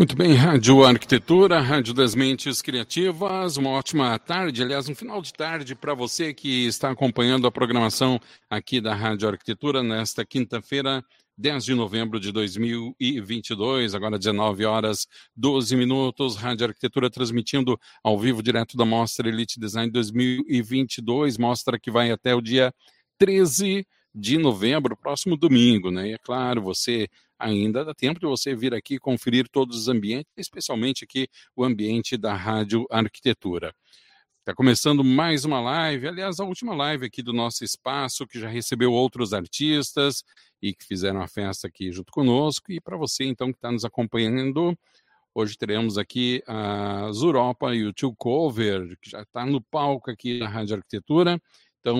Muito bem, Rádio Arquitetura, Rádio das Mentes Criativas, uma ótima tarde, aliás, um final de tarde para você que está acompanhando a programação aqui da Rádio Arquitetura nesta quinta-feira, 10 de novembro de 2022, agora 19 horas 12 minutos, Rádio Arquitetura transmitindo ao vivo direto da Mostra Elite Design 2022, mostra que vai até o dia 13 de novembro, próximo domingo, né? E é claro, você ainda dá tempo de você vir aqui conferir todos os ambientes, especialmente aqui o ambiente da Rádio Arquitetura. Está começando mais uma live, aliás, a última live aqui do nosso espaço, que já recebeu outros artistas e que fizeram a festa aqui junto conosco. E para você, então, que está nos acompanhando, hoje teremos aqui a Zuropa e o Tio Cover, que já está no palco aqui da Rádio Arquitetura. Então,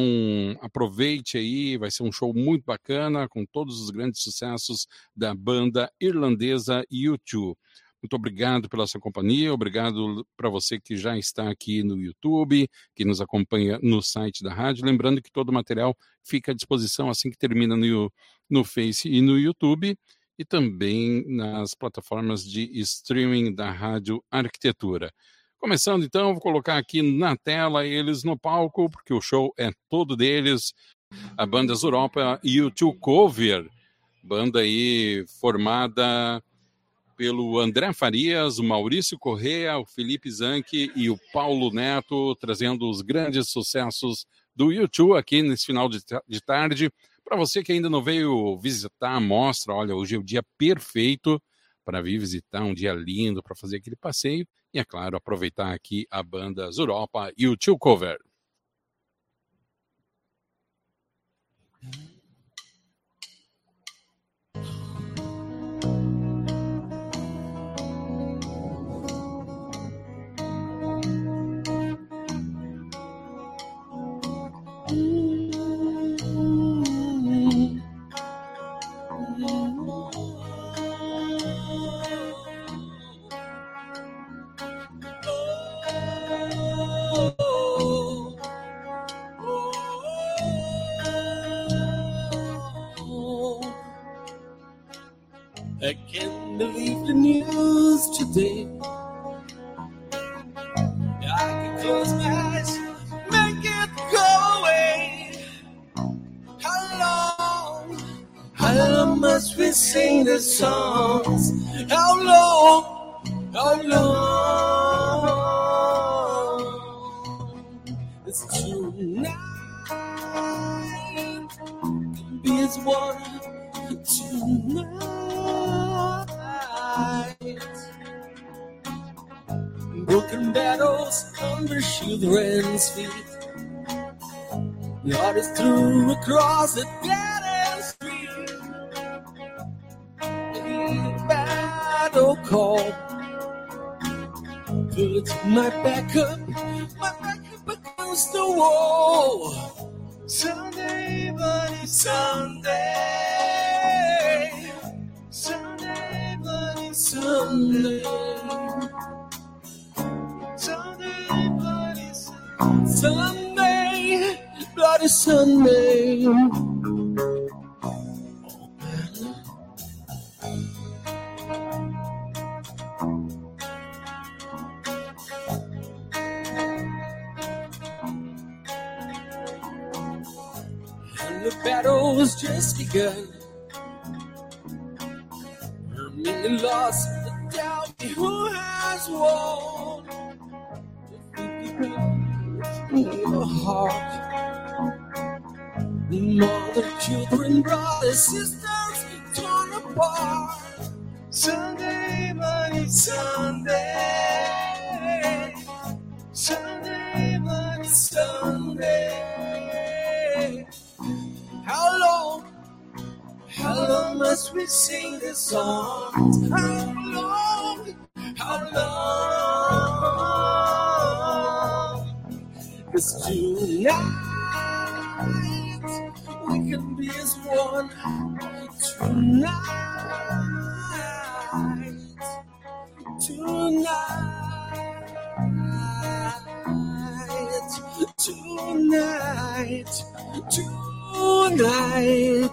aproveite aí, vai ser um show muito bacana, com todos os grandes sucessos da banda irlandesa U2. Muito obrigado pela sua companhia, obrigado para você que já está aqui no YouTube, que nos acompanha no site da rádio. Lembrando que todo o material fica à disposição assim que termina no, no Face e no YouTube, e também nas plataformas de streaming da Rádio Arquitetura. Começando então, vou colocar aqui na tela eles no palco, porque o show é todo deles. A banda Europa e o Tio Cover, banda aí formada pelo André Farias, o Maurício Correa, o Felipe Zanck e o Paulo Neto, trazendo os grandes sucessos do YouTube aqui nesse final de, tarde. Para você que ainda não veio visitar a mostra, olha, hoje é o dia perfeito para vir visitar, um dia lindo para fazer aquele passeio e, é claro, aproveitar aqui a banda Zuropa e o Tio Cover. Sing songs? How long, how long? It's tonight, be as one tonight. Broken battles under children's feet. The artist threw across the My back up, my back up against the wall. Someday, buddy, buddy, someday. Someday, bloody Sunday. Sunday, bloody Sunday. Battle's just begun. Many lost the doubt who has won. Your heart, mother, children, brothers, sisters, torn apart. Sunday, buddy, Sunday, Long must we sing this song? How long? How long? Cause tonight we can be as one. Tonight, tonight, tonight, tonight.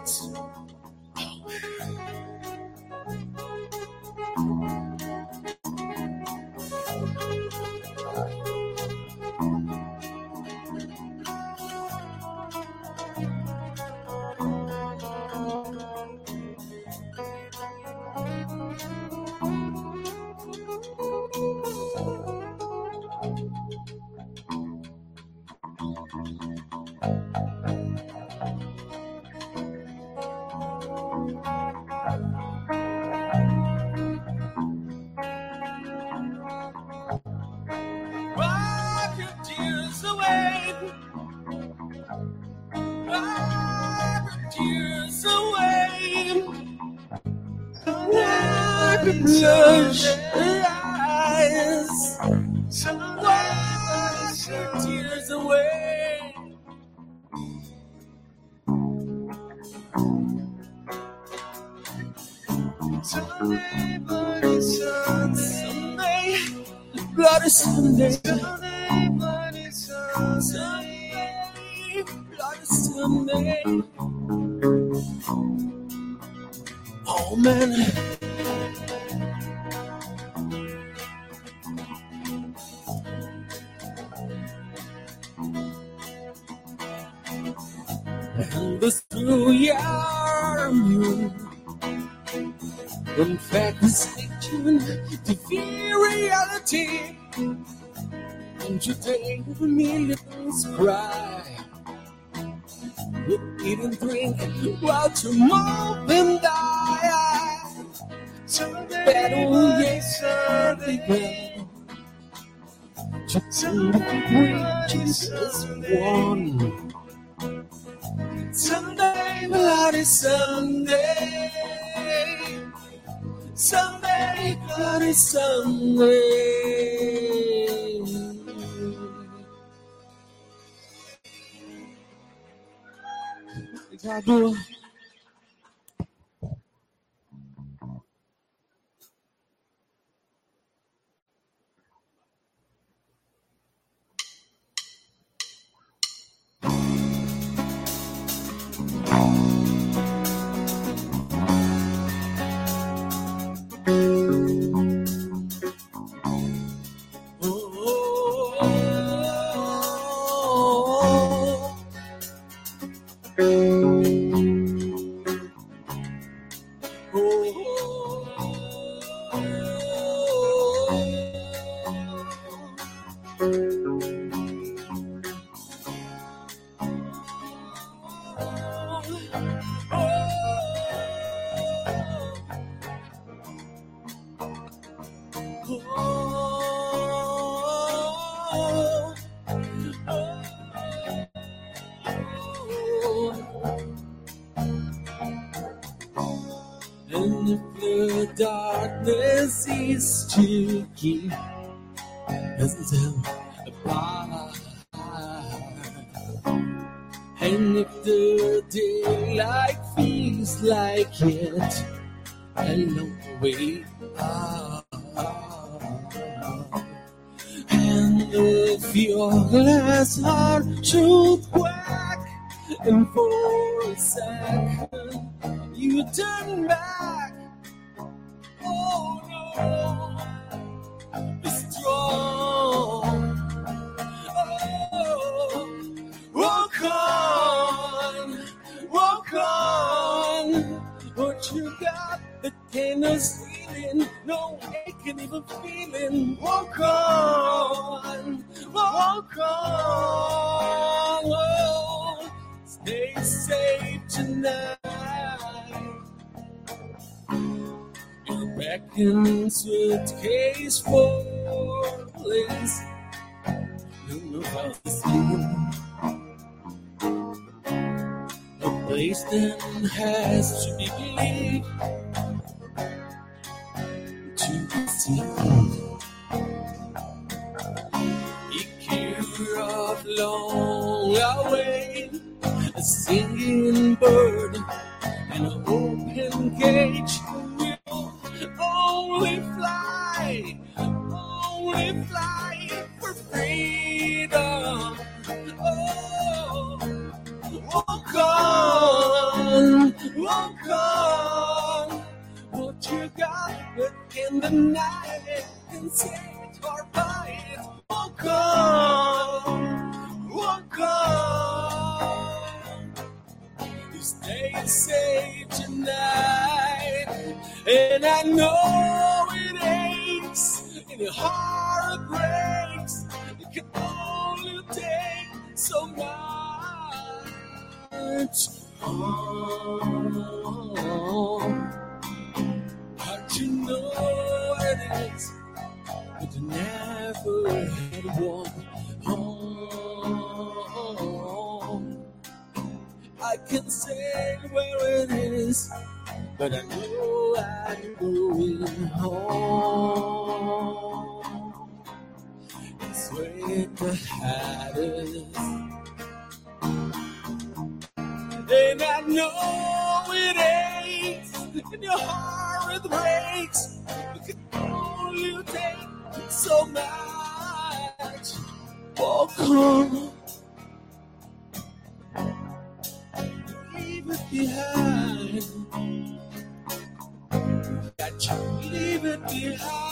Oh man. And the through your moon. In fact, mistaken to fear reality. And today, millions cry. Eat and drink while tomorrow then die. Battle, yes, began. To bring Jesus one. Sunday, bloody Sunday. Sunday, bloody Sunday. Oh, the daylight feels like it, the way out. And if your glass heart should crack, and for a second you turn back, oh no, even feeling. Walk on, walk on. Oh, stay safe tonight. Your back in suitcase for how to sleep. A place then has to be believed I can say where it is, but I know I'm going home. It's where the hardest. And I know it aches, and your heart breaks. You can only take so much. Oh, come. That you leave it behind.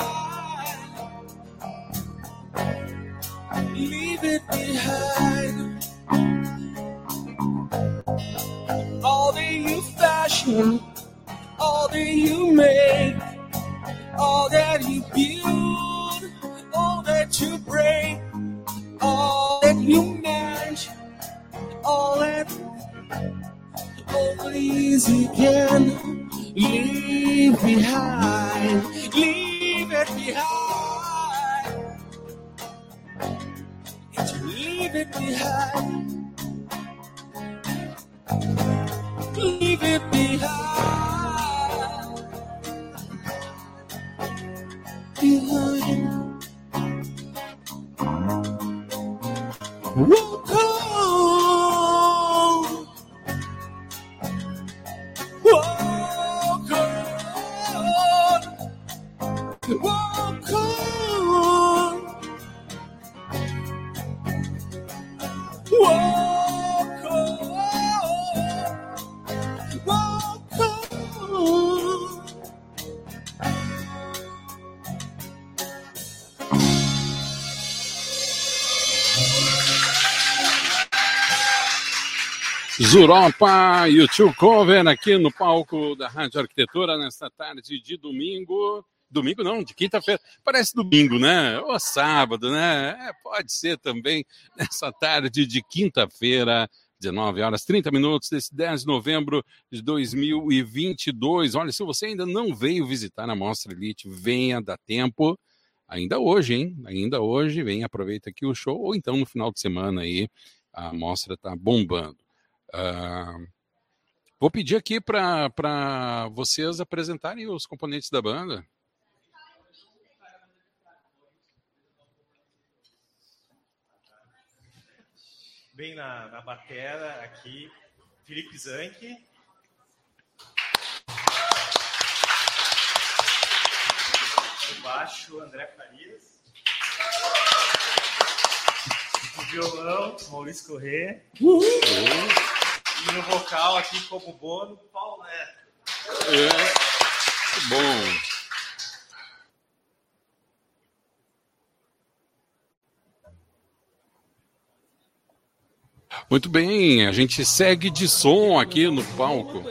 Zuropa e o Tio Cover aqui no palco da Rádio Arquitetura nesta tarde de domingo. Domingo não, de quinta-feira. Parece domingo, né? Ou sábado, né? É, pode ser também nessa tarde de quinta-feira, 19 horas 30 minutos, desse 10 de novembro de 2022. Olha, se você ainda não veio visitar a Mostra Elite, venha, dá tempo. Ainda hoje, hein? Ainda hoje, vem, aproveita aqui o show, ou então no final de semana aí, a mostra tá bombando. Ah, vou pedir aqui para vocês apresentarem os componentes da banda. Bem na, na batera aqui, Felipe Zanck. No baixo, André Farias. No violão, Maurício Corrêa. E no vocal aqui como bono, Paulo Neto. É, bom. Muito bem, a gente segue de som aqui no palco.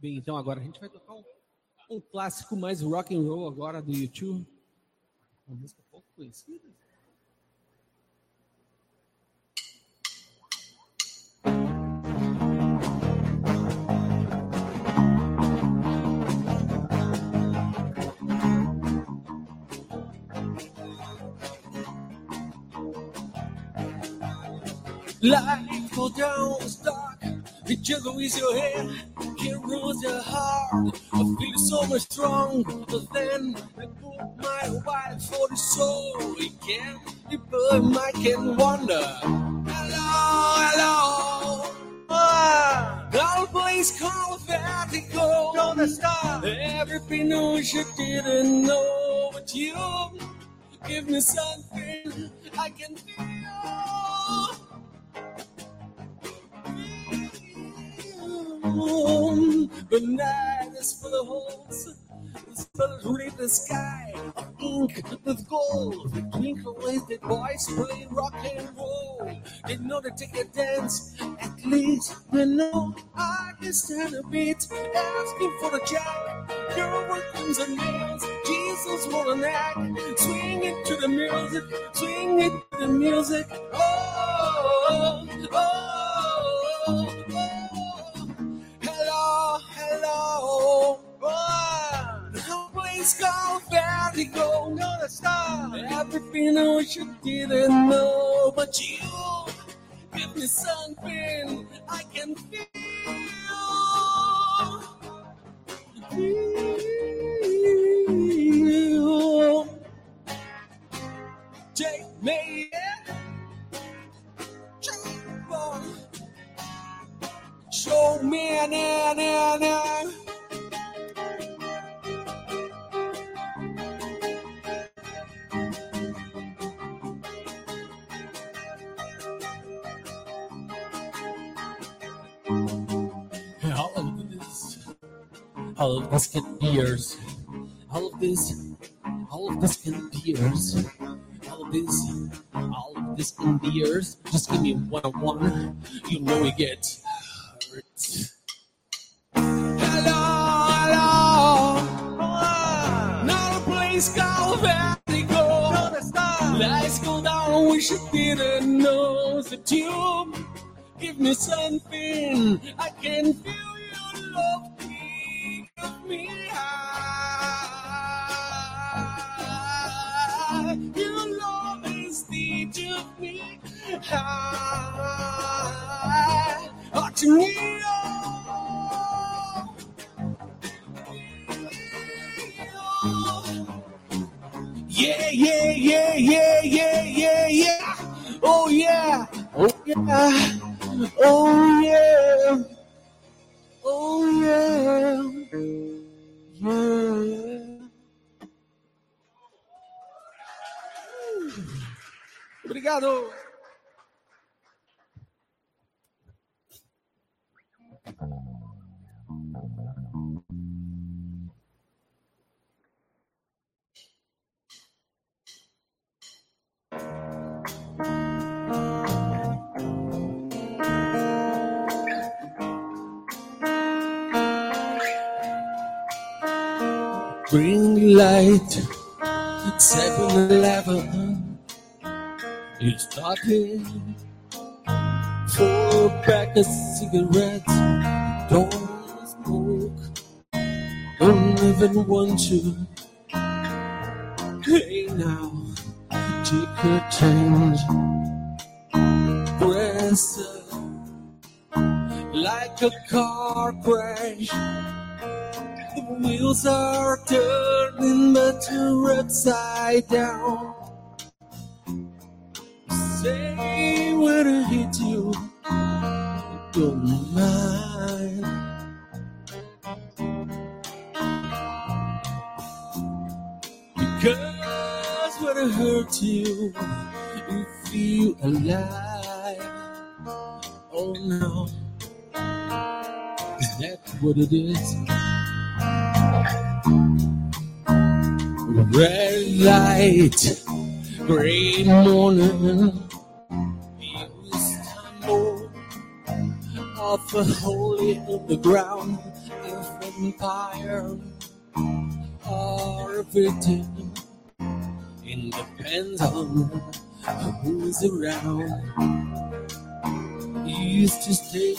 Bem, então agora a gente vai tocar um, um clássico mais rock and roll agora do YouTube. Uma música pouco conhecida. Life goes down dark, the juggle is your head, can rules your heart. I feel so much stronger than I put my wife for the soul. It can but my can wonder. Hello, hello. Ah, all place call vertigo. Don't stop. Everything knows you didn't know, but you Give me something I can feel. The night is full of holes. It's filled with the sky ink with gold. The twinkle with the boys playing rock and roll. They know to take a dance. At least they know I can stand a bit. Asking for a jack. Girl workings and nails. Jesus want an act. Swing it to the music. Swing it to the music. Oh, oh, no place called Vertigo. Not a star. Everything I wish you didn't know, but you give me something I can feel. Feel. On. Show me na na na. All all of this can be yours. All of this, all of this can be yours. All of this, all of this can be yours. Just give me one on one. You know we get hurt. Hello, hello. Not a place called Vertigo. Lights go down, wish you didn't know that you give me something. I can feel your love. Yeah, yeah, yeah, yeah, yeah, yeah, yeah. Oh yeah, oh yeah, oh yeah, Bring light, 7 Eleven. You started four pack of cigarettes. Don't smoke, don't even want to. Hey now, take a change. Press like a car crash. The wheels are turning, but you're upside down. I you, don't mind. Because when I hurt you, you feel alive. Oh no, is that what it is? Red light, gray morning. Off a holy in the ground. If empire or victim, it depends on who's around. Used to stay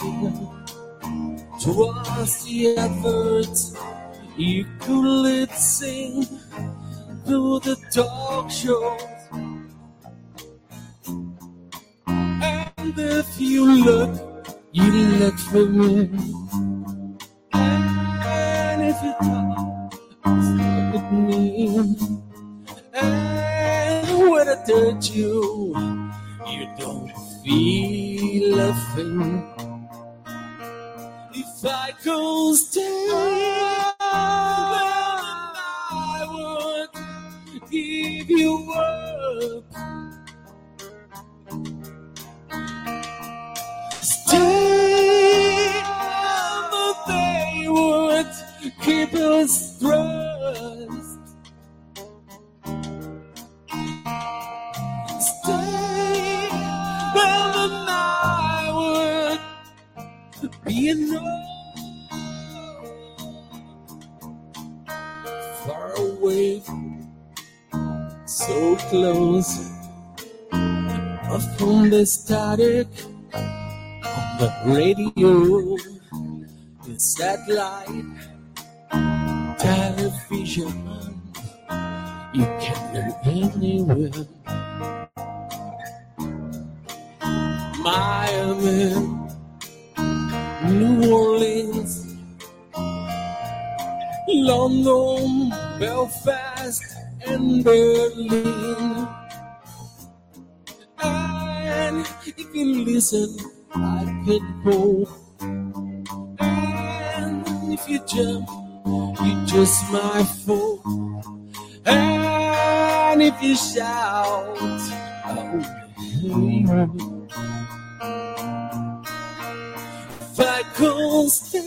to watch the efforts you could sing through the talk shows. And if you look, you look for me. And if you talk, look at me. And when I touch you, you don't feel a thing. If I could stay, us trust. Stay, and I would be enough. Far away, so close, up from the static on the radio, the satellite, television. You can learn anywhere. Miami, New Orleans, London, Belfast, and Berlin. And if you listen, I can go. And if you jump, you just my fool. And if you shout, you. If I could stay,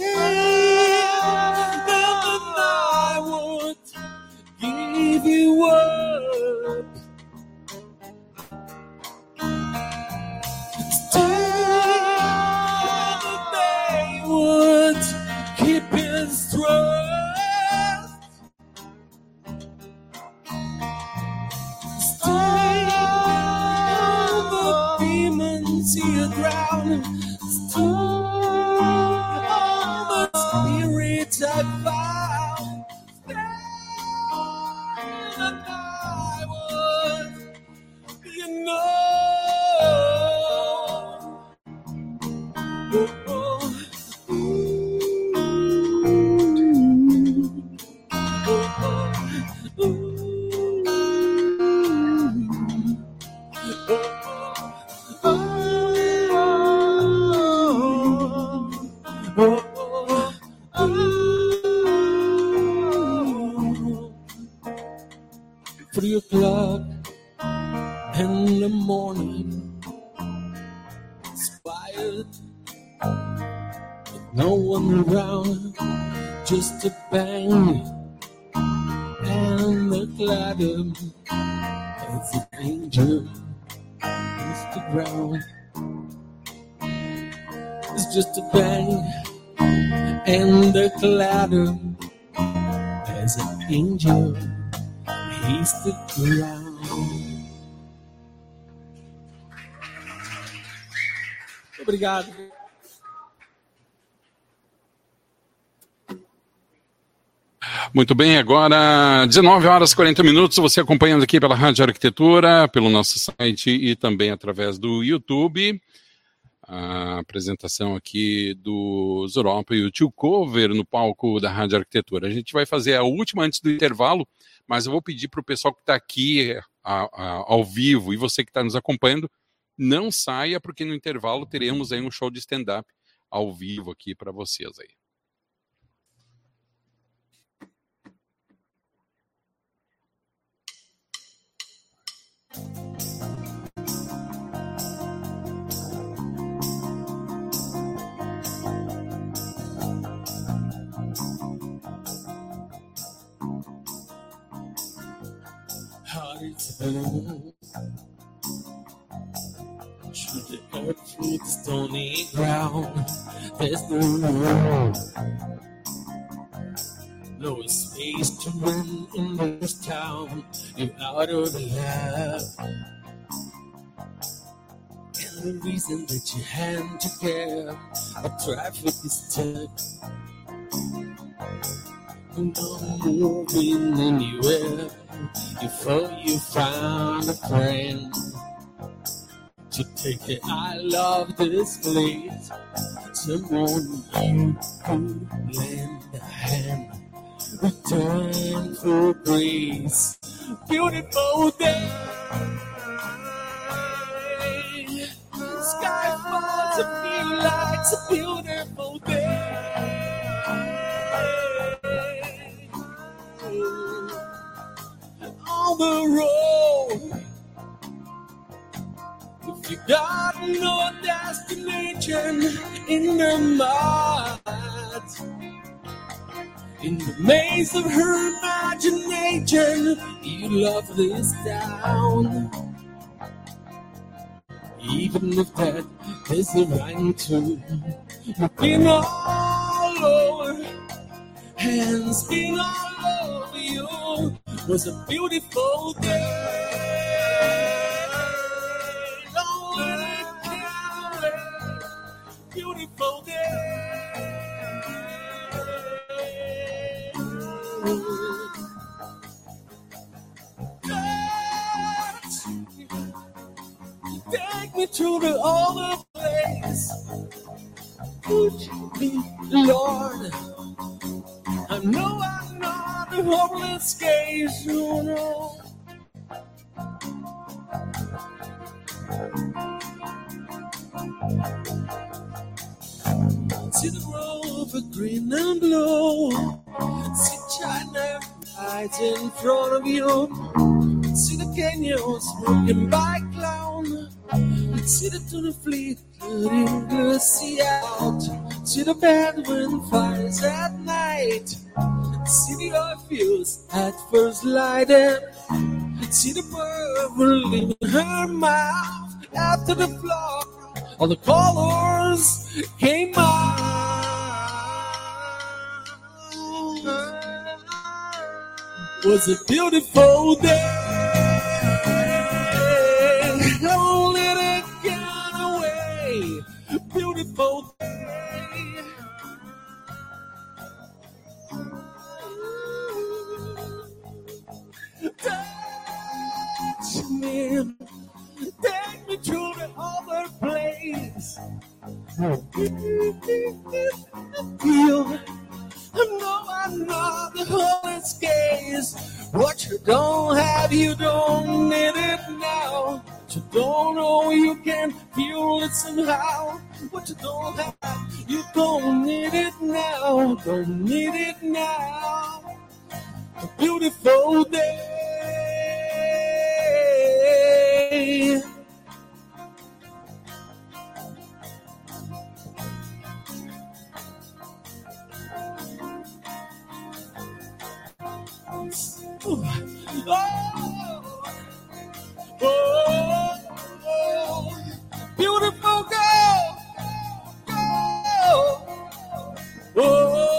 Obrigado. Muito bem, agora 19 horas e 40 minutos, você acompanhando aqui pela Rádio Arquitetura, pelo nosso site e também através do YouTube. A apresentação aqui do Zoropa e o Tio Cover no palco da Rádio Arquitetura. A gente vai fazer a última antes do intervalo, mas eu vou pedir para o pessoal que está aqui a- a- ao vivo e você que está nos acompanhando, não saia, porque no intervalo teremos aí um show de stand-up ao vivo aqui para vocês aí. The earth the stony ground, there's no room. No space to run in this town. You're out of the lab. And the reason that you had to care, a traffic is tough. Not moving anywhere. Thought you found a friend to take it. I love this place. Someone you could lend a hand. Return for grace. Beautiful day. Sky falls, I feel like a beautiful day. On the road, got no destination in her mind. In the maze of her imagination, you love this town. Even if that is the right you've been all over, hands been all over you. Was a beautiful day. To all the other place. Would be Lord? I know I'm not a hopeless case, you know. See the of green and blue. See China right in front of you. See the canyons by clown. See the tuna fleet letting the sea out. See the Bedouin fires at night. See the fields at first lighted. See the bird leaving her mouth after the flock. All the colors came out. Was a beautiful day. Beautiful day. Touch me. Take me to the other place. Hmm. Feel. No, I'm not the hardest case. What you don't have, you don't need it now. What you don't know, you can feel it somehow. What you don't have, you don't need it now. Don't need it now. A beautiful day. Oh, oh, oh, beautiful girl, girl. Oh,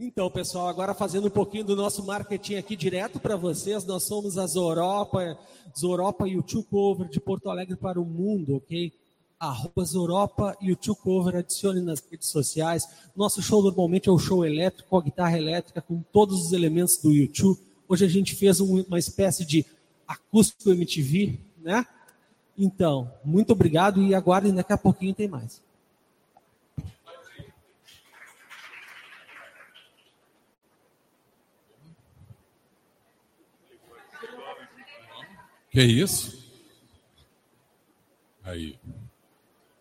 Então, pessoal, agora fazendo um pouquinho do nosso marketing aqui direto para vocês, nós somos as Europa, Zoropa YouTube Cover de Porto Alegre para o mundo, ok? Arroba Zoropa YouTube Cover, adicione nas redes sociais. Nosso show normalmente é o show elétrico, com a guitarra elétrica, com todos os elementos do YouTube. Hoje a gente fez um- uma espécie de acústico MTV, né? Então, muito obrigado e aguardem, daqui a pouquinho tem mais. Que isso? Aí.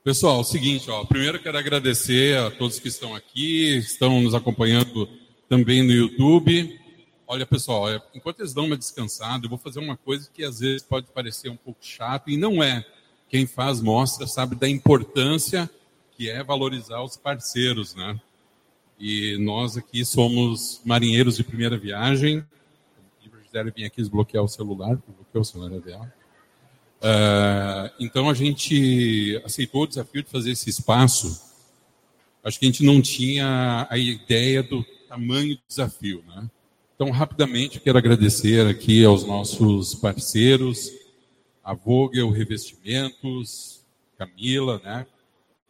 Pessoal, é o seguinte, ó, primeiro quero agradecer a todos que estão aqui, estão nos acompanhando também no YouTube. Olha, pessoal, olha, enquanto eles dão uma descansada, eu vou fazer uma coisa que às vezes pode parecer um pouco chato e não é. Quem faz mostra sabe da importância que é valorizar os parceiros, né? E nós aqui somos marinheiros de primeira viagem. Gisele vir aqui desbloquear o celular, bloqueou o celular dela. Ah, então a gente aceitou o desafio de fazer esse espaço. Acho que a gente não tinha a ideia do tamanho do desafio, né? Então, rapidamente, quero agradecer aqui aos nossos parceiros, a Vogel Revestimentos, Camila, né?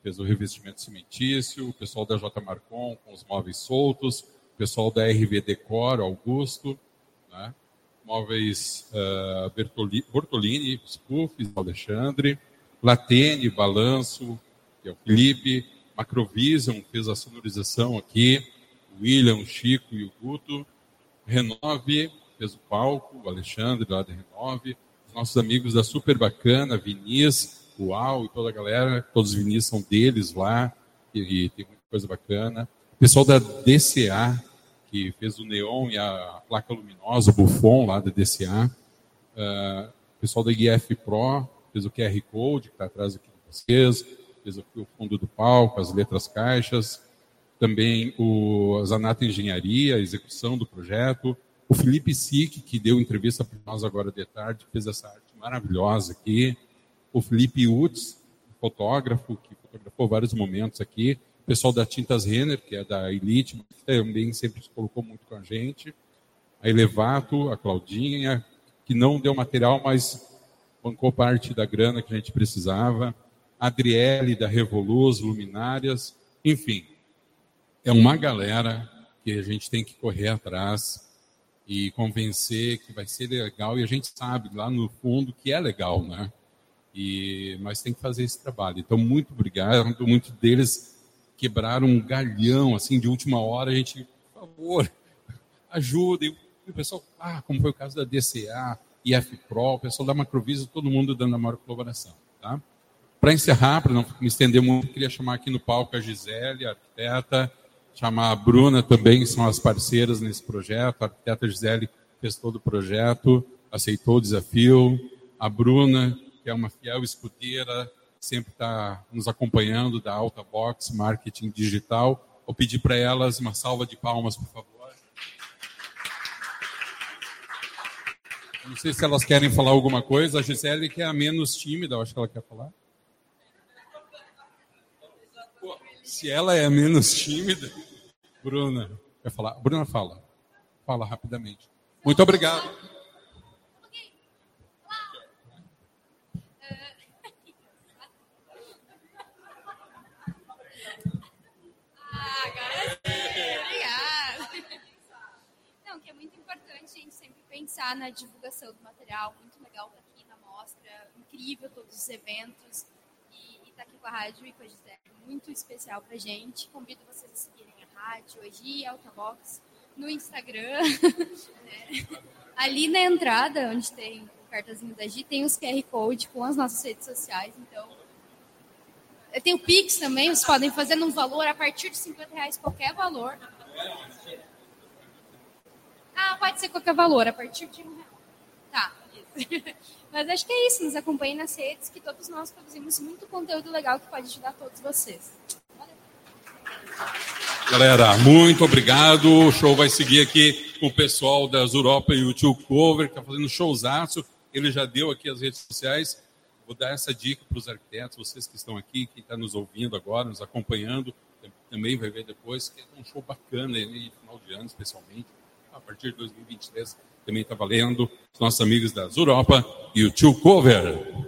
Fez o revestimento cimentício, o pessoal da J Marcon com os móveis soltos, o pessoal da RV Decor, Augusto, né? Móveis uh, Bertoli, Bortolini, os Puffs, Alexandre, Latene, Balanço, que é o Felipe, Macrovision fez a sonorização aqui, William, Chico e o Guto, Renove fez o palco, o Alexandre lá da Renove, os nossos amigos da Super Bacana, Vinícius, o Al e toda a galera, todos os vinis são deles lá, e, e tem muita coisa bacana. Pessoal da DCA, que fez o neon e a placa luminosa, o Buffon lá da DCA. Uh, o pessoal da IF Pro fez o QR Code, que está atrás aqui de vocês, fez aqui o fundo do palco, as letras caixas, também o Zanata Engenharia, a execução do projeto, o Felipe Sick, que deu entrevista para nós agora de tarde, fez essa arte maravilhosa aqui, o Felipe Utz, fotógrafo, que fotografou vários momentos aqui, pessoal da Tintas Renner, que é da Elite, também sempre se colocou muito com a gente, a Elevato, a Claudinha, que não deu material, mas bancou parte da grana que a gente precisava, a Adriele da Revoluz, Luminárias, enfim, é uma galera que a gente tem que correr atrás e convencer que vai ser legal. E a gente sabe lá no fundo que é legal, né? E mas tem que fazer esse trabalho. Então muito obrigado, muitos deles quebraram um galhão assim de última hora, a gente, por favor, ajudem. E o pessoal, ah, como foi o caso da DCA, IF Pro, o pessoal da Macrovisa, todo mundo dando a maior colaboração, tá? Para encerrar, para não me estender muito, queria chamar aqui no palco a Gisele, a arquiteta, chamar a Bruna também, que são as parceiras nesse projeto. A arquiteta Gisele fez todo o projeto, aceitou o desafio. A Bruna, que é uma fiel escudeira, sempre está nos acompanhando da Alta Box Marketing Digital. Vou pedir para elas uma salva de palmas, por favor. Não sei se elas querem falar alguma coisa. A Gisele, que é a menos tímida, eu acho que ela quer falar. Se ela é menos tímida, Bruna, quer falar? Bruna, fala. Fala rapidamente. Muito obrigado. Pensar na divulgação do material. Muito legal estar aqui na mostra. Incrível todos os eventos. E estar aqui com a rádio e com a Gisele. Muito especial pra gente. Convido vocês a seguirem rádio hoje, Altabox, no Instagram. né? Ali na entrada, onde tem o cartazinho da Gi, tem os QR Code com as nossas redes sociais. Então, tem o Pix também, vocês podem fazer num valor a partir de 50 reais, qualquer valor. Ah, pode ser qualquer valor, a partir de um real. Tá, isso. Mas acho que é isso, nos acompanhem nas redes, que todos nós produzimos muito conteúdo legal que pode ajudar todos vocês. Galera, muito obrigado. O show vai seguir aqui com o pessoal das Europa YouTube Cover, que está fazendo showzaço. Ele já deu aqui as redes sociais. Vou dar essa dica para os arquitetos, vocês que estão aqui, quem está nos ouvindo agora, nos acompanhando, também vai ver depois, que é um show bacana, né, final de ano especialmente. A partir de 2023 também está valendo. Os nossos amigos das Europa YouTube Cover.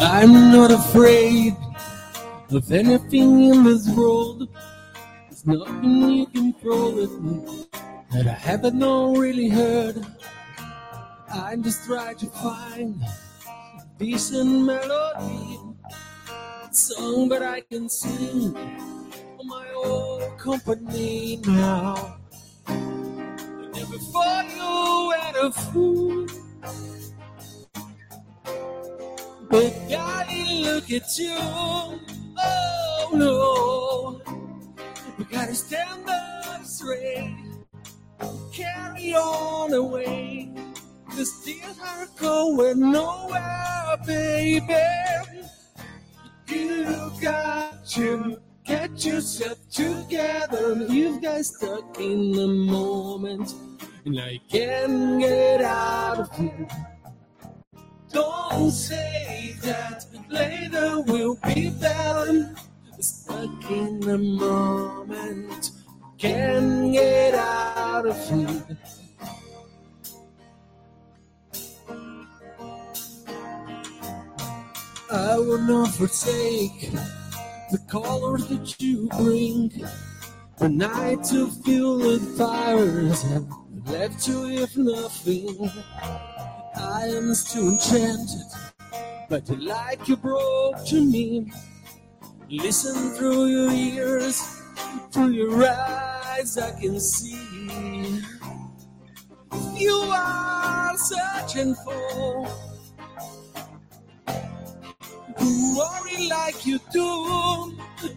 I'm not afraid of anything in this world. There's nothing you can throw at me that I haven't really heard. I just try to find a decent melody that song, but I can sing on my own company now. And before you had a fool. But daddy, look at you. Oh no. We gotta stand up straight. Carry on away. The steel are going nowhere, baby. You got to get yourself together. You've got stuck in the moment, and I can't get out of here. Don't say that later will be better. Stuck in the moment, can't get out of here. I will not forsake the colors that you bring. The night to feel the fires have left you with nothing. I am still enchanted by the light you brought to me. Listen through your ears, through your eyes, I can see. You are searching for worry like you do.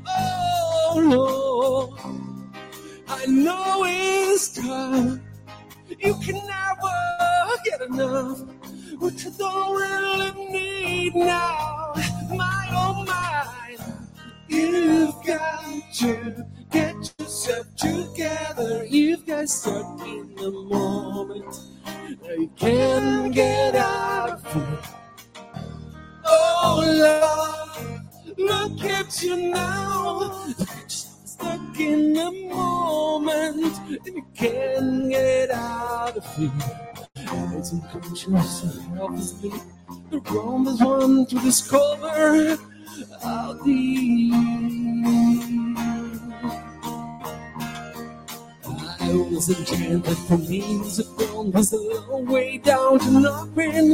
Oh I know it's tough. You can never get enough, but you don't really need now. My oh my, you've got to get yourself together. You've got stuck in the moment. You can't The wrong is one to discover how deep. I was enchanted for me, the ground was a long way down to nothing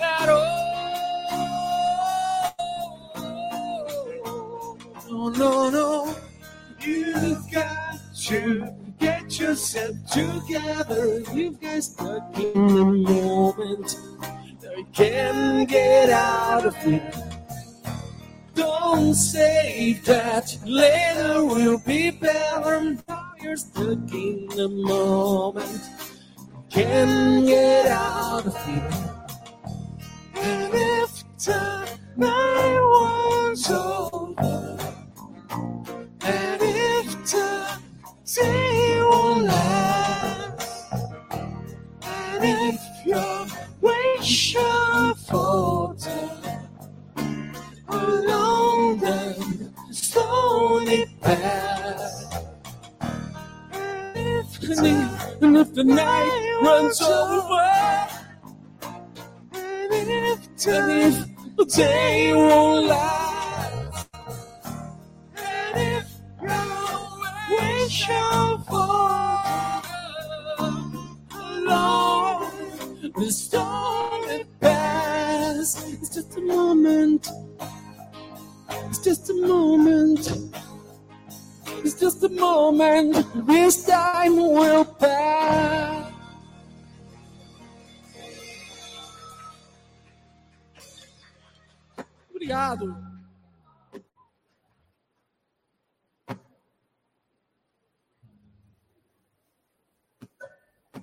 at all. No, no, no. You've got to get yourself together. You've got stuck say that Obrigado.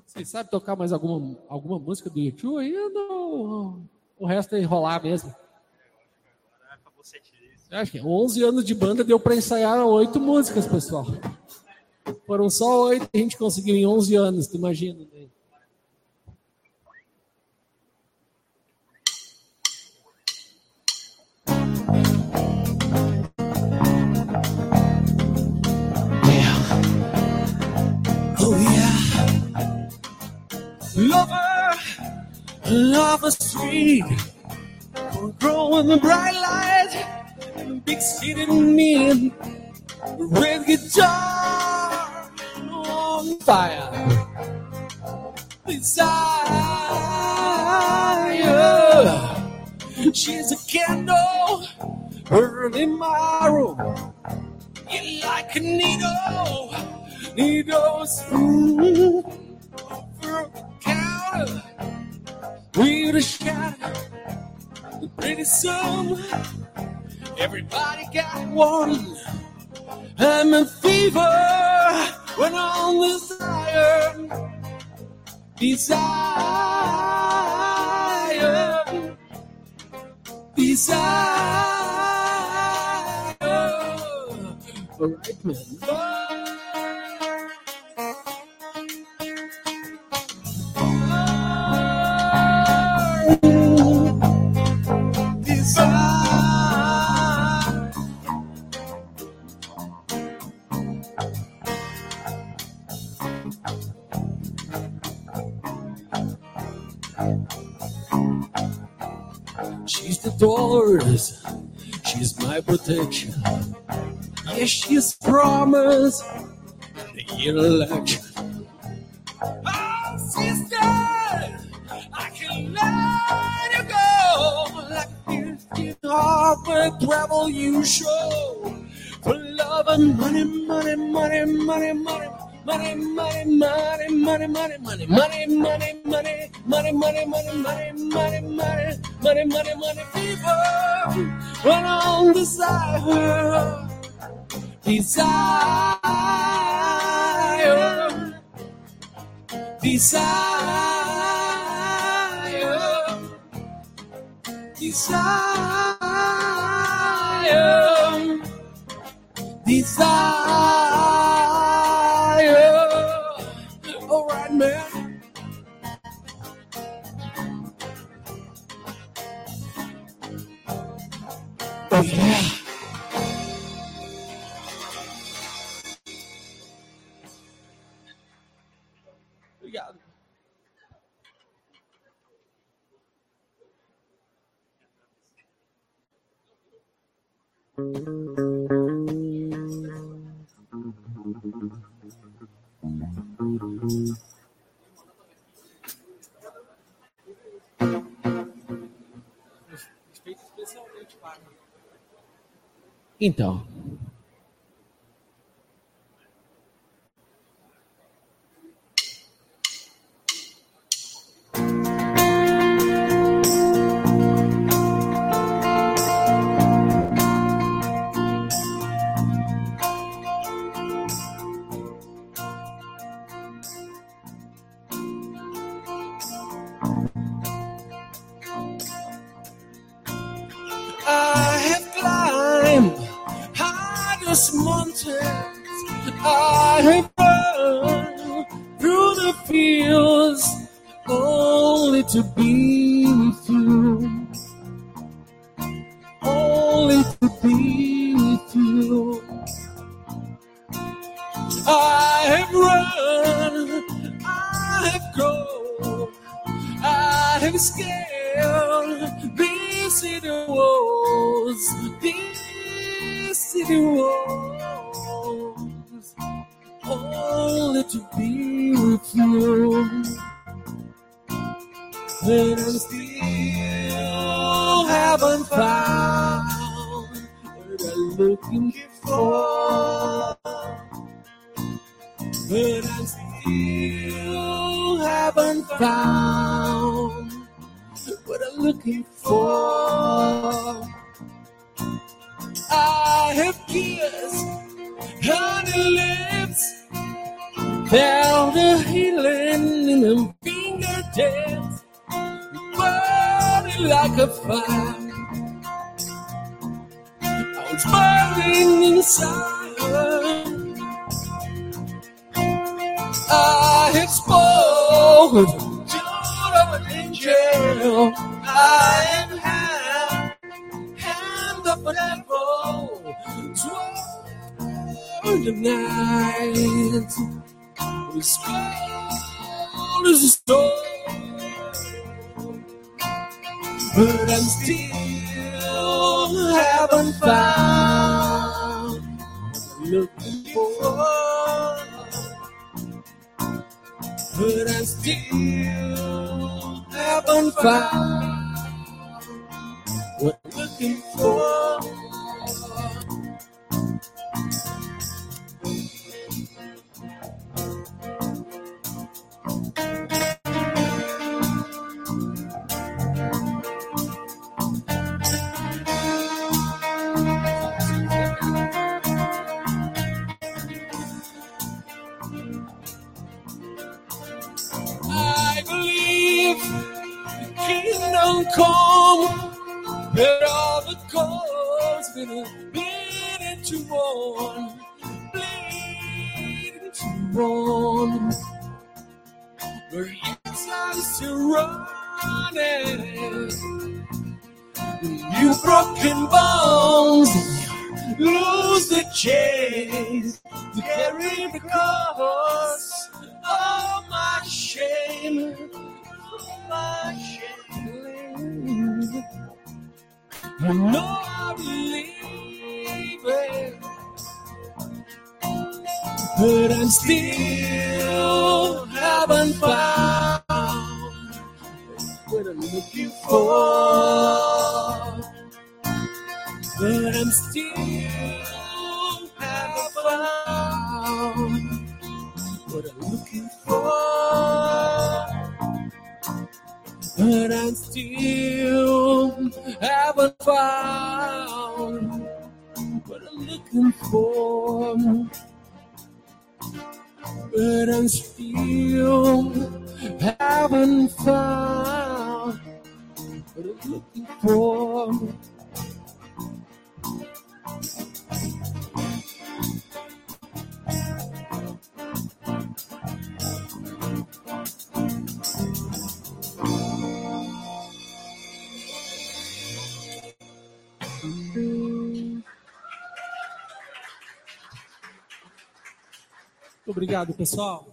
Vocês sabem tocar mais alguma, alguma música do YouTube ainda? Ou o resto é enrolar mesmo? Eu acho que 11 anos de banda deu para ensaiar oito músicas, pessoal. Foram só oito que a gente conseguiu em 11 anos, tu imagina. Né? Lover, lover sweet. Grow in the bright light. Big city men. Red guitar on fire. Desire. She's a candle burning my room. You like a needle, needles through the counter with a shadow. Pretty soon, everybody got one. I'm a fever when on desire, desire, desire. All right, man. Oh. Doors, she's my protection. Yes, she's promise the election. Oh, sister, I can let you go like a fifty heart travel you show for love and money, money, money, money, money. Money, money, money, money, money, money, money, money, money, money, money, money, money, money, money, money, money, money, people run on desire, desire, desire, desire, desire. Então. Grown, I have scaled these city walls, these city walls, only to be with you. And I still haven't found what I'm looking for. But I still haven't found what I'm looking for. I have kissed honey lips, found a healing in them fingertips, burning like a fire. I was burning inside. I have spoken to an angel. I am had hand of an devil. Swore the night. We spoke as a storm. But I'm still haven't found looking for but I still haven't found what I'm looking for. But all the coals will bleed into one, bleed into one. Where inside are running, you broken bones, lose the chase to carry the cross of my shame, You know I believe it, but I'm still haven't found what I'm looking for. But I'm still But I'm still haven't found what I'm looking for. But I'm still haven't found what I'm looking for. Obrigado, pessoal.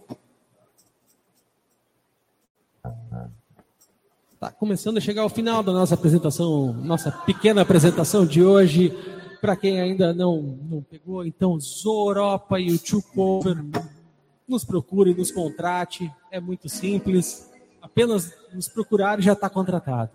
Tá começando a chegar ao final da nossa apresentação, nossa pequena apresentação de hoje. Para quem ainda não, não pegou, então, Zoropa e o Two Cover, nos procure, nos contrate. É muito simples. Apenas nos procurar e já está contratado.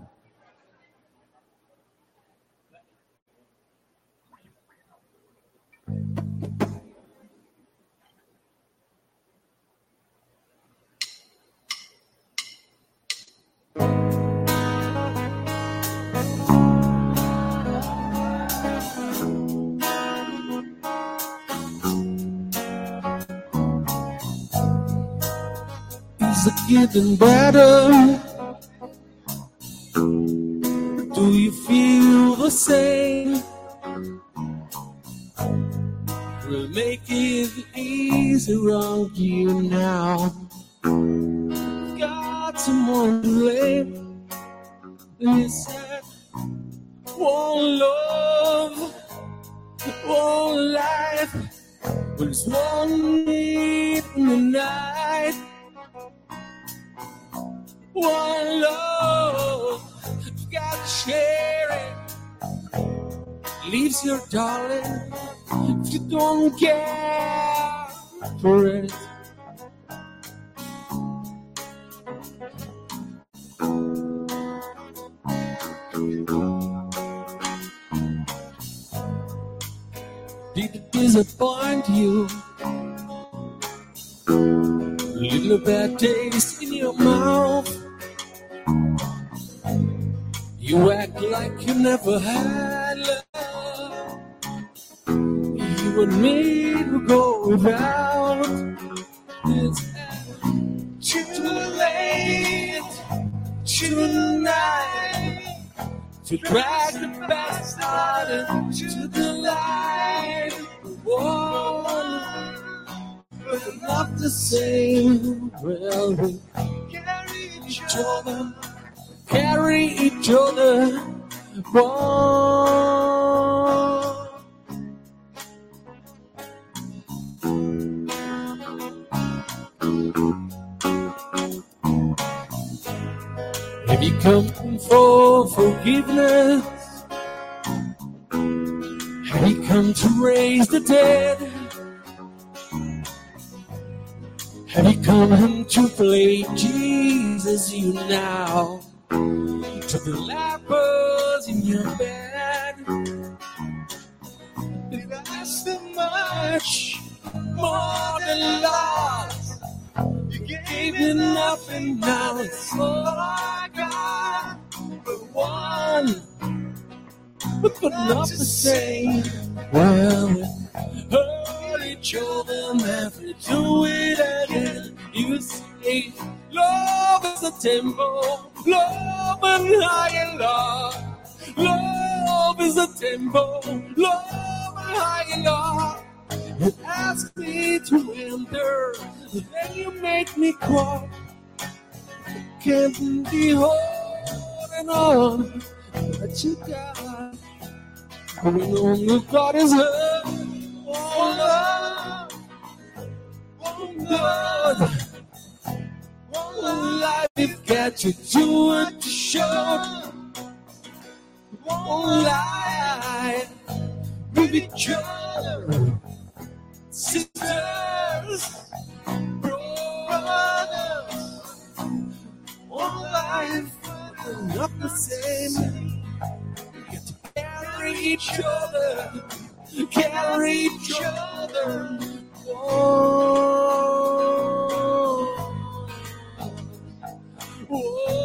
Is it getting better? Do you feel the same? We'll make it easier on you now. It. Leaves your darling if you don't care for it. Did it disappoint you? Little bad taste in your mouth. You act like you never had love. You and me will go without. It's too late tonight to drag the past out into the light. One, but not the same. Well, we carry each other, carry each other. One. Have you come for forgiveness? Have you come to raise the dead? Have you come to play Jesus you now? To the lepers in your bed? Did I ask so much more than lost? You gave me nothing, now it's all I got. But one, but not the same. Well, we each other, never do it again. You say love is a tempo, love and high and love, love is a tempo, love high love. You ask me to enter, then you make me cry. Can't be holding on, but you got. When only God is love, oh oh life got to do it to show. One life each other. Sisters, brothers. One life, not the same. Get carry each other. Carry each other. Whoa. Whoa.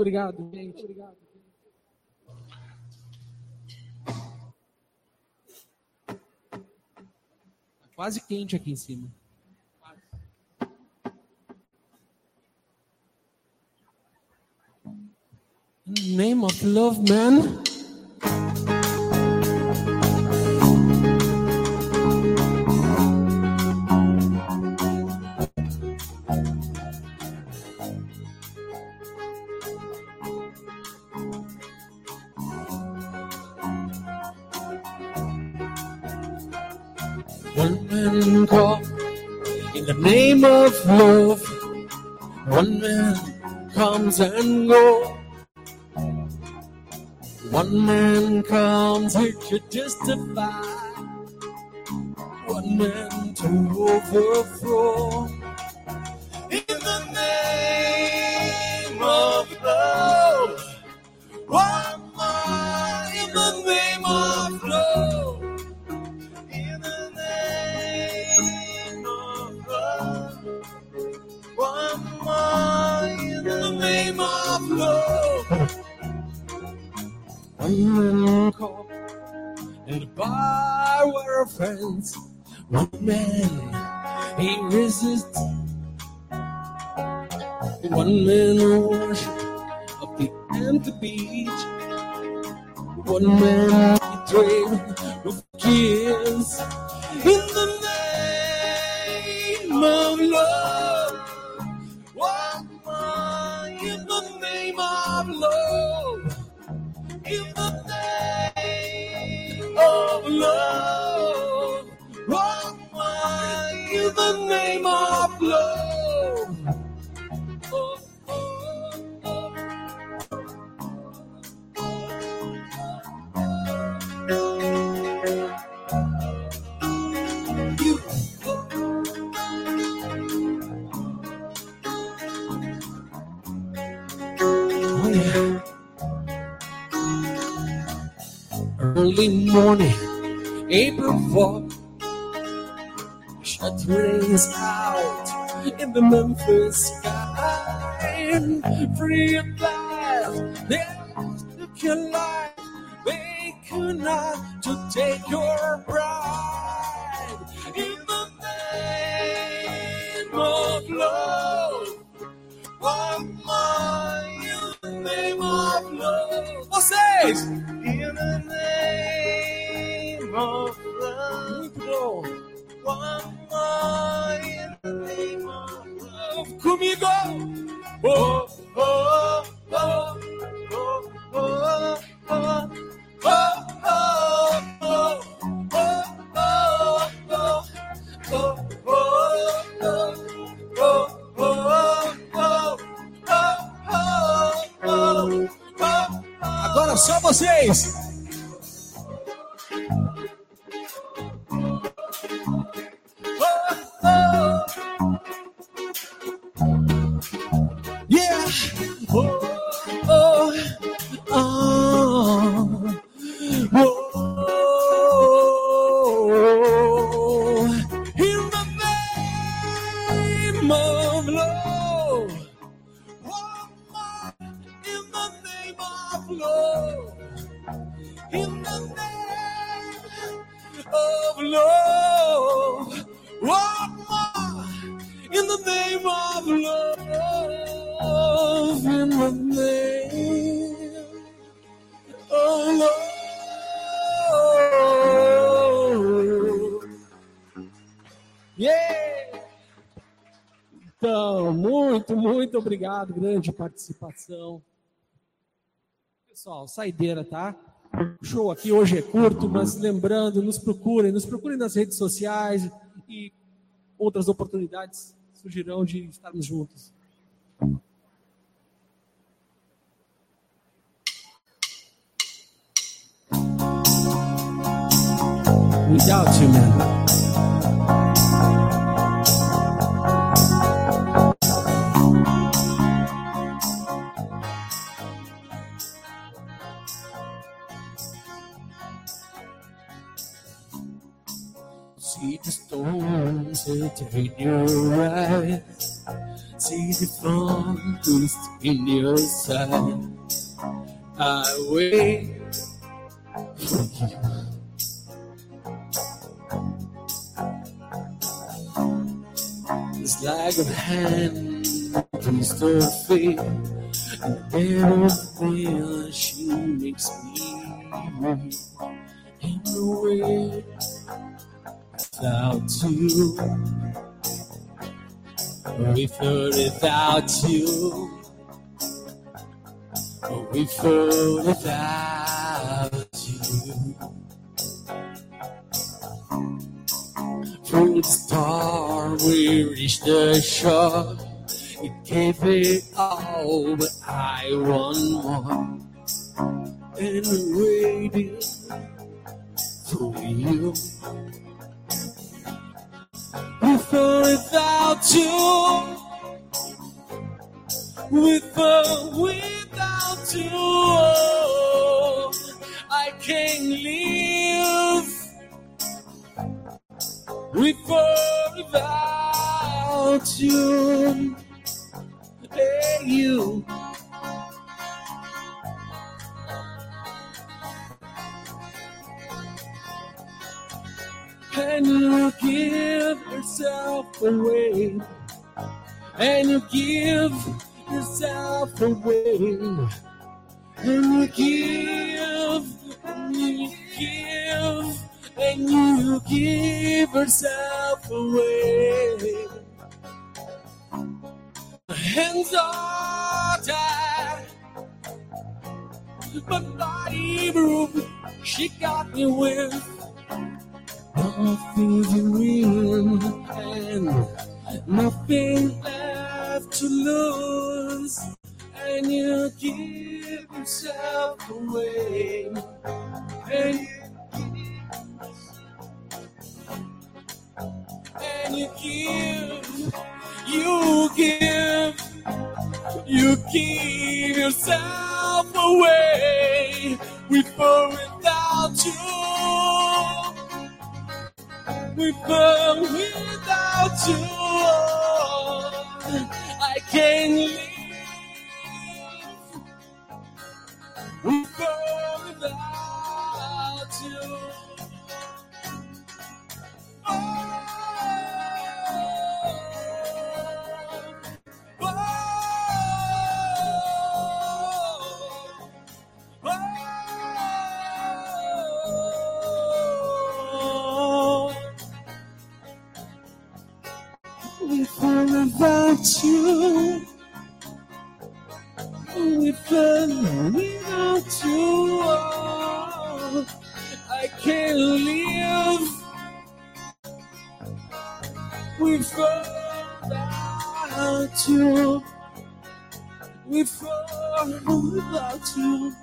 Obrigado, gente. Tá quase quente aqui em cima. Name of love, man. And goes. One man comes here to justify. One man to overthrow. Early morning, April fog, shutters out in the Memphis sky. Free at last, they took your life. They could not to take your participação. Pessoal, saideira, tá? O show aqui hoje é curto, mas lembrando, nos procurem, nos procurem nas redes sociais e outras oportunidades surgirão de estarmos juntos. Without you, man. In your eyes. See the thorns in your side. I wait for you. It's like a hand against her feet. And everything she makes me in the way without you. With or without you. With or without you. From the start we reached the shore. It gave it all, but I want more. And waiting for you. With without you. With or without you. I can't live. With or without you. Hey, you. And you give yourself away, and you give yourself away, and you give, and you give, and you give yourself away. Hands are tied, but body broke. She got me with nothing to win and nothing left to lose. And you give yourself away. And you and you give, you give, you give yourself away with or without you. With burn without you, I can't live. Or without you.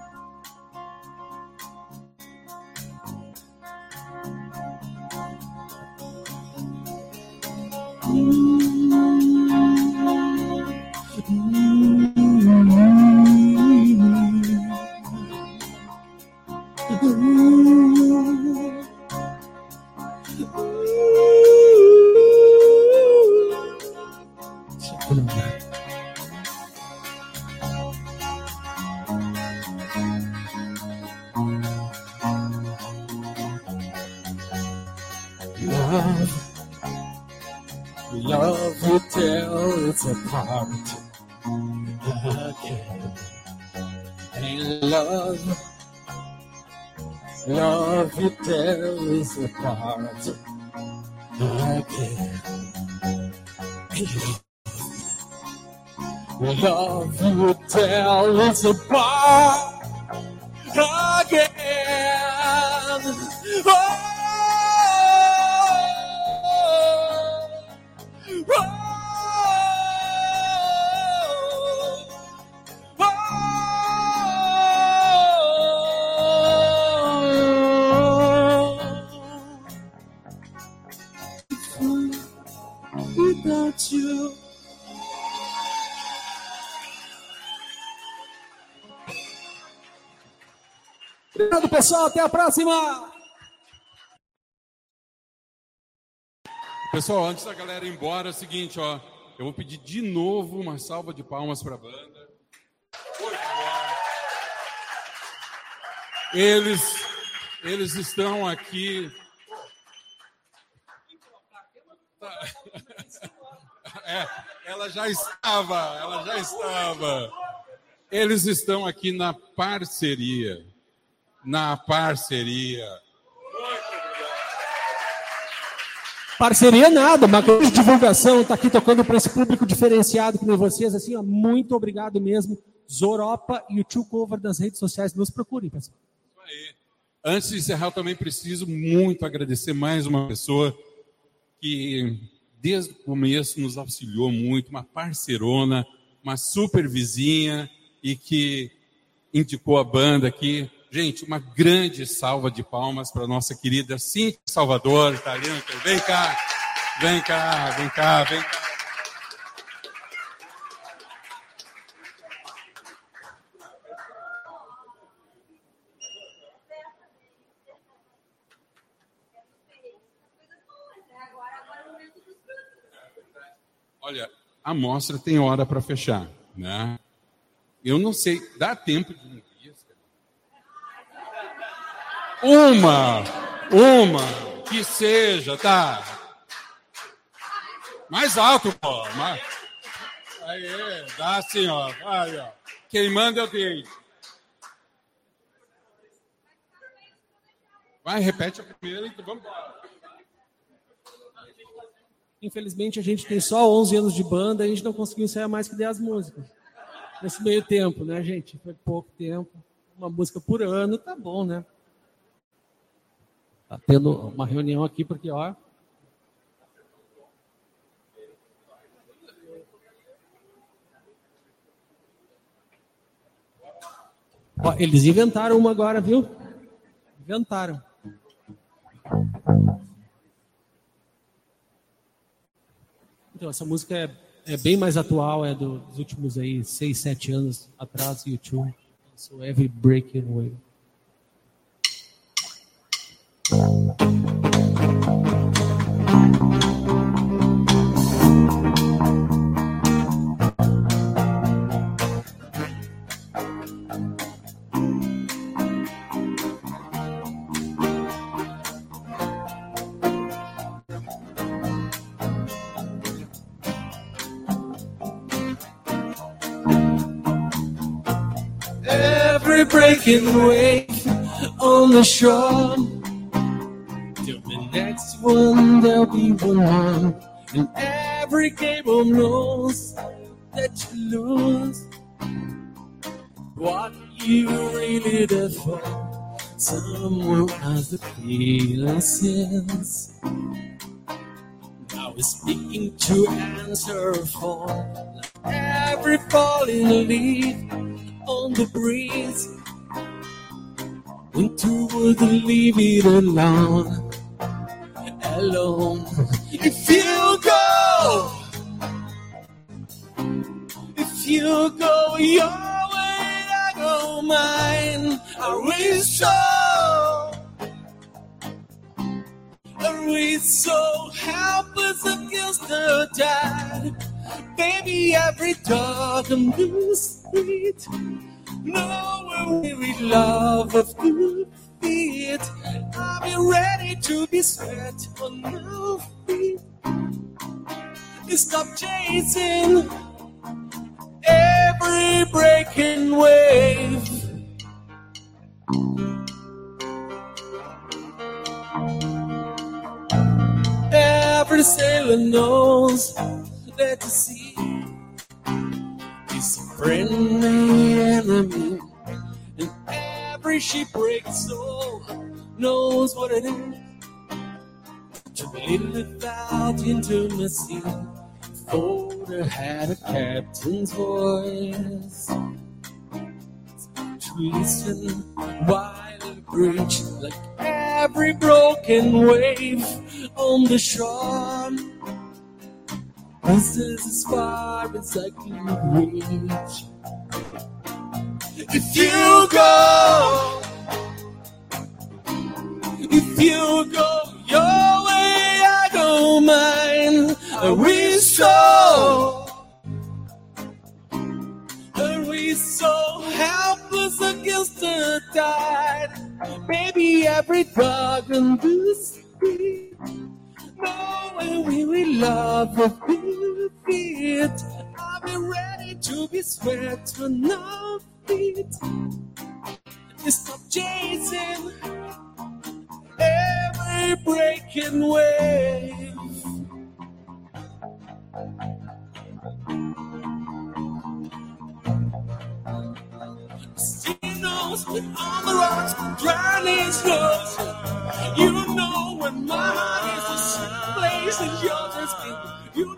Love. Love will tear us apart again. And love, love will tear us apart again. Love will tear us apart Até a próxima. Pessoal, antes da galera ir embora, é o seguinte, ó. Eu vou pedir de novo uma salva de palmas para a banda. Eles, eles estão aqui. É, ela já estava, ela já estava. Eles estão aqui na parceria. Na parceria. Parceria nada, uma grande divulgação, tá aqui tocando para esse público diferenciado que nem vocês, assim, ó, muito obrigado mesmo. Zoropa e o Tio Cover das redes sociais, nos procurem, pessoal. Antes de encerrar, eu também preciso muito agradecer mais uma pessoa que desde o começo nos auxiliou muito, uma parceirona, uma super vizinha e que indicou a banda aqui. Gente, uma grande salva de palmas para nossa querida Cintia Salvador, tá lindo? Vem cá, vem cá, vem cá, vem cá. Olha, a mostra tem hora para fechar, né? Eu não sei, dá tempo de um disco? Uma, uma, que seja, tá? Mais alto, pô. Mais... Aí, dá assim, ó. Aí, ó. Quem manda é o dele. Vai, repete a primeira e vamos embora. Infelizmente, a gente tem só 11 anos de banda e a gente não conseguiu ensaiar mais que 10 músicas. Nesse meio tempo, né, gente? Foi pouco tempo. Uma música por ano, tá bom, né? Tá tendo uma reunião aqui, porque, ó. Ó, eles inventaram uma agora, viu? Inventaram. Então, essa música é, é bem mais atual, é do- dos últimos aí seis, sete anos atrás, YouTube. So Every Breaking Way. Every breaking wave on the shore. One, there'll be one. And every cable knows that you lose what you really did for. Someone has the since. Now is speaking to answer for every falling leaf on the breeze. Winter would leave it alone, alone. If you go, if you go your way, I go mine. Are we so? Are we so helpless against the tide? Baby, every dog on the street a weary love of good feet. I'll be ready to be sweat on our feet. Stop chasing every breaking wave. Every sailor knows that the sea is a friendly enemy, every shipwrecked soul knows what it is to live without intimacy. The folder had a captain's voice to listen while it breached like every broken wave on the shore. This is as far as I can reach. If you go, if you go your way, I go mine. Are we so? Are we so helpless against the tide? Baby, every dog in this street, knowing we will love a feet. I'll be ready to be sweat on our feet. Stop every breaking wave. That on the rocks, drowning slows. You know when my heart is the same place as yours been. You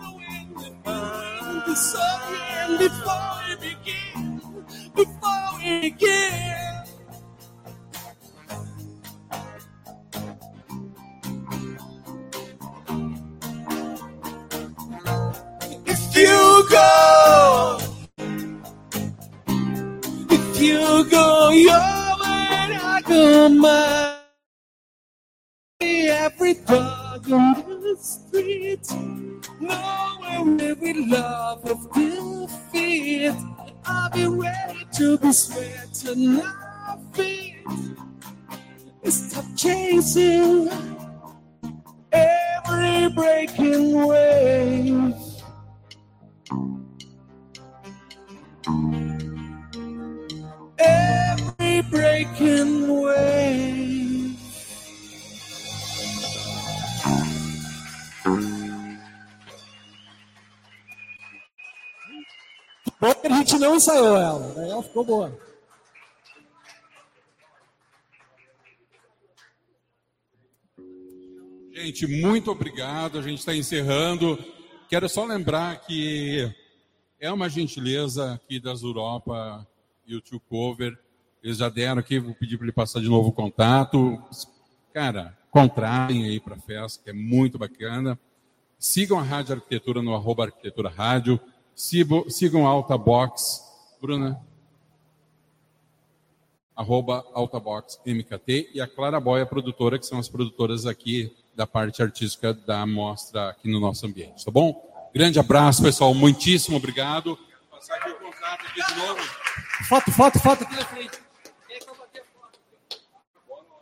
ensaiou ela, daí ela ficou boa. Gente, muito obrigado. A gente está encerrando. Quero só lembrar que é uma gentileza aqui das Europa e o Tio Cover. Eles já deram aqui, vou pedir para ele passar de novo o contato. Cara, contratem aí para a festa, que é muito bacana. Sigam a Rádio Arquitetura no arroba Arquitetura Rádio. Sigam a Alta Box. Bruna? Arroba Alta Box MKT. E a Clara Boia, produtora, que são as produtoras aqui da parte artística da mostra aqui no nosso ambiente, tá bom? Grande abraço, pessoal. Muitíssimo obrigado. Passar aqui o contato aqui de novo. Foto, foto, foto aqui na frente.